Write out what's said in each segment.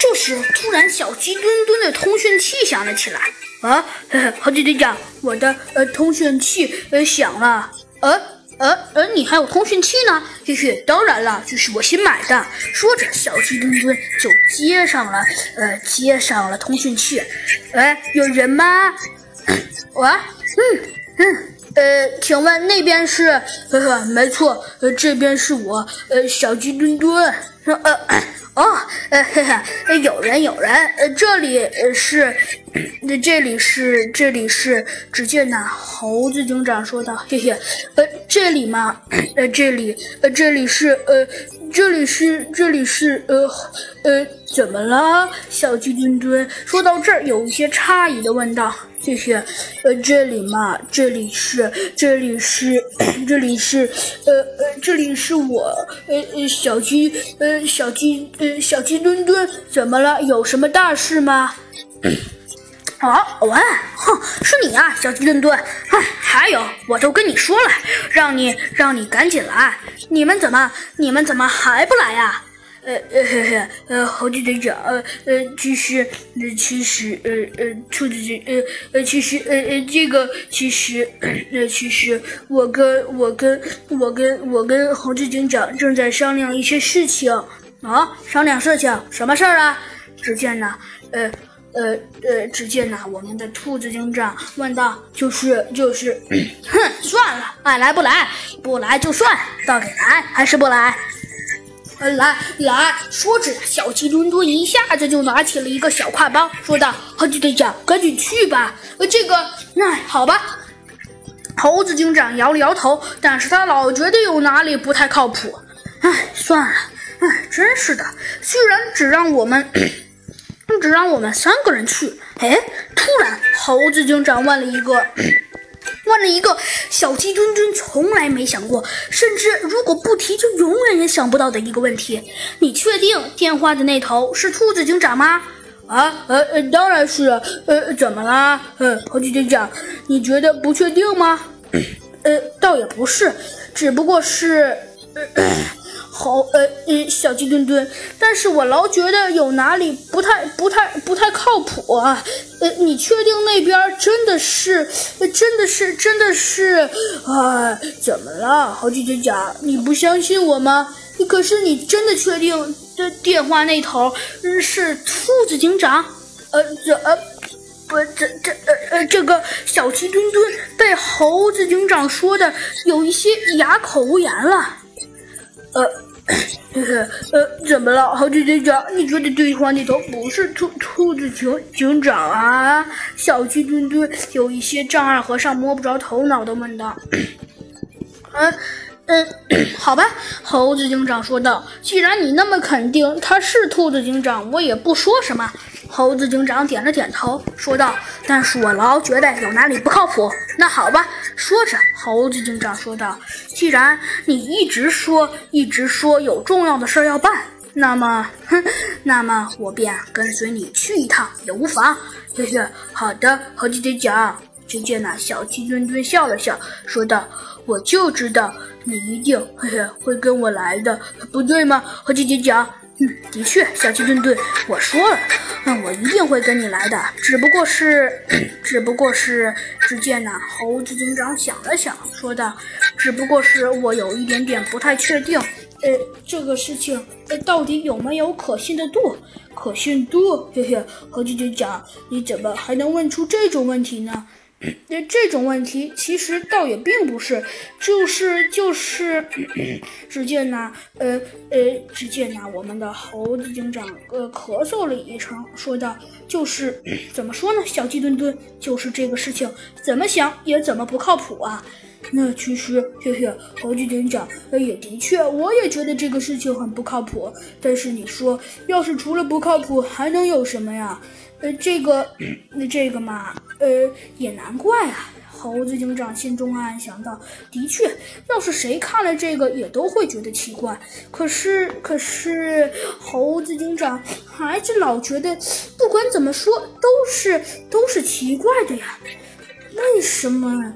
这时，突然小鸡墩墩的通讯器响了起来。啊，猴子队长，我的呃通讯器呃响了。呃呃呃，你还有通讯器呢？嘿嘿，当然了，这是我新买的。说着，小鸡墩墩就接上了呃接上了通讯器。哎，有人吗？喂，嗯嗯，呃，请问那边是？呵呵，没错，呃，这边是我，呃，小鸡墩墩。呃。哦，呃，嘿嘿，有人，有人，呃，这里是，这里是，这里是，只见那猴子警长说道，嘿嘿，呃，这里嘛，呃，这里，呃，这里是，呃，这里是，这里是，呃，呃，怎么了？小鸡墩墩说到这儿，有一些诧异的问道。谢谢，呃，这里嘛，这里是，这里是，这里是，呃呃，这里是我，呃呃，小鸡，呃，小鸡，呃，小鸡墩墩，怎么了？有什么大事吗？啊，喂，哼，是你啊，小鸡墩墩，哼，还有，我都跟你说了，让你，让你赶紧来，你们怎么，你们怎么还不来呀？呃呃嘿嘿，呃猴子警长，呃呃其实，呃其实，呃呃兔子警，呃呃其实，呃呃这个其实，呃其实我跟我跟我跟我跟猴子警长正在商量一些事情啊，商量事情，什么事儿啊？只见呢，呃呃呃，只见呢，我们的兔子警长问道，就是就是，哼，算了，爱来不来，不来就算，到底来还是不来？来来说着，小鸡墩墩一下子就拿起了一个小挎包，说道：“猴子队长，赶紧去吧。”呃，这个，那好吧。猴子警长摇了摇头，但是他老觉得有哪里不太靠谱。哎，算了，哎，真是的，居然只让我们，只让我们三个人去。哎，突然，猴子警长问了一个。问了一个小鸡墩墩从来没想过，甚至如果不提就永远也想不到的一个问题：你确定电话的那头是兔子警长吗？啊，呃呃，当然是。呃，怎么啦？呃，猴子警长，你觉得不确定吗？呃，倒也不是，只不过是。好，呃，呃，小鸡墩墩，但是我老觉得有哪里不太、不太、不太靠谱啊。呃，你确定那边真的是，真的是，真的是？啊，怎么了，好几警长？你不相信我吗？可是你真的确定这电话那头是兔子警长？呃，这，呃，不，这，这，呃，呃，这个小鸡墩墩被猴子警长说的有一些哑口无言了。呃。嘿 嘿，呃，怎么了，猴子警长？你觉得对话那头不是兔兔子警警长啊？小鸡墩墩有一些丈二和尚摸不着头脑的问道。嗯嗯，好吧，猴子警长说道。既然你那么肯定他是兔子警长，我也不说什么。猴子警长点了点头，说道：“但是我老觉得有哪里不靠谱。”那好吧，说着，猴子警长说道：“既然你一直说，一直说有重要的事要办，那么，哼，那么我便跟随你去一趟也无妨。”嘿嘿，好的，猴子警长。只见那小鸡墩墩笑了笑，说道：“我就知道你一定嘿嘿会跟我来的，不对吗，猴子警长？”的确，小鸡墩墩，我说了，嗯，我一定会跟你来的。只不过是，只不过是，只见那猴子警长想了想，说道：“只不过是我有一点点不太确定，呃，这个事情，呃，到底有没有可信的度？可信度？嘿嘿，猴子警长，你怎么还能问出这种问题呢？”那这种问题其实倒也并不是，就是就是，只见呢，呃呃，只见呢，我们的猴子警长呃咳嗽了一声，说道：“就是怎么说呢，小鸡墩墩，就是这个事情怎么想也怎么不靠谱啊。那其实，嘿嘿，猴子警长，也的确，我也觉得这个事情很不靠谱。但是你说，要是除了不靠谱，还能有什么呀？”呃，这个，那这个嘛，呃，也难怪啊。猴子警长心中暗暗想到：的确，要是谁看了这个，也都会觉得奇怪。可是，可是，猴子警长还是老觉得，不管怎么说，都是都是奇怪的呀。为什么？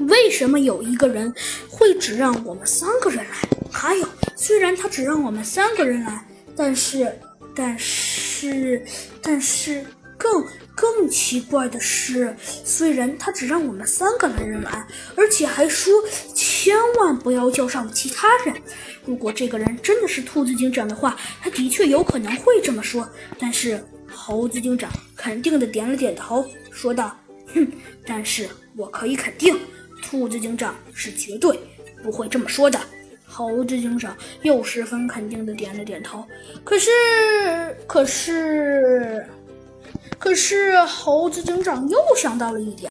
为什么有一个人会只让我们三个人来？还有，虽然他只让我们三个人来，但是。但是，但是更更奇怪的是，虽然他只让我们三个男人来，而且还说千万不要叫上其他人。如果这个人真的是兔子警长的话，他的确有可能会这么说。但是猴子警长肯定的点了点头，说道：“哼，但是我可以肯定，兔子警长是绝对不会这么说的。”猴子警长又十分肯定的点了点头。可是，可是，可是，猴子警长又想到了一点。